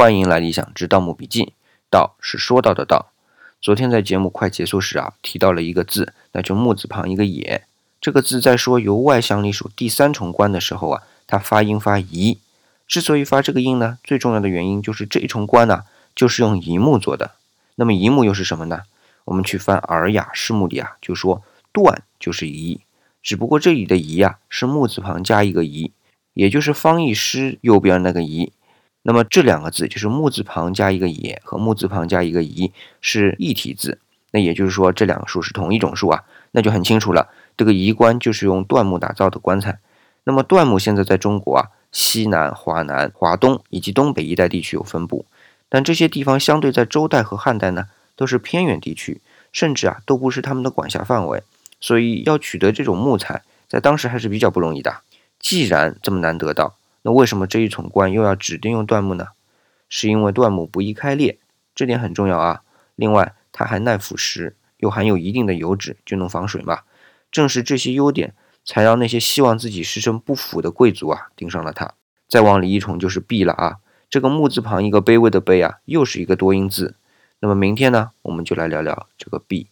欢迎来理想之盗墓笔记。盗是说到的盗。昨天在节目快结束时啊，提到了一个字，那就木字旁一个也。这个字在说由外向里属第三重关的时候啊，它发音发宜。之所以发这个音呢，最重要的原因就是这一重关呢，就是用乙木做的。那么乙木又是什么呢？我们去翻《尔雅释目》里啊，就说断就是宜，只不过这里的宜啊是木字旁加一个宜，也就是方义诗右边那个宜。那么这两个字就是木字旁加一个也和木字旁加一个宜是一体字，那也就是说这两个数是同一种数啊，那就很清楚了。这个仪棺就是用椴木打造的棺材。那么椴木现在在中国啊西南、华南、华东以及东北一带地区有分布，但这些地方相对在周代和汉代呢都是偏远地区，甚至啊都不是他们的管辖范围，所以要取得这种木材在当时还是比较不容易的。既然这么难得到，那为什么这一重棺又要指定用椴木呢？是因为椴木不易开裂，这点很重要啊。另外，它还耐腐蚀，又含有一定的油脂，就能防水嘛。正是这些优点，才让那些希望自己师承不腐的贵族啊盯上了它。再往里一重就是“璧”了啊。这个木字旁一个卑微的“卑”啊，又是一个多音字。那么明天呢，我们就来聊聊这个“璧”。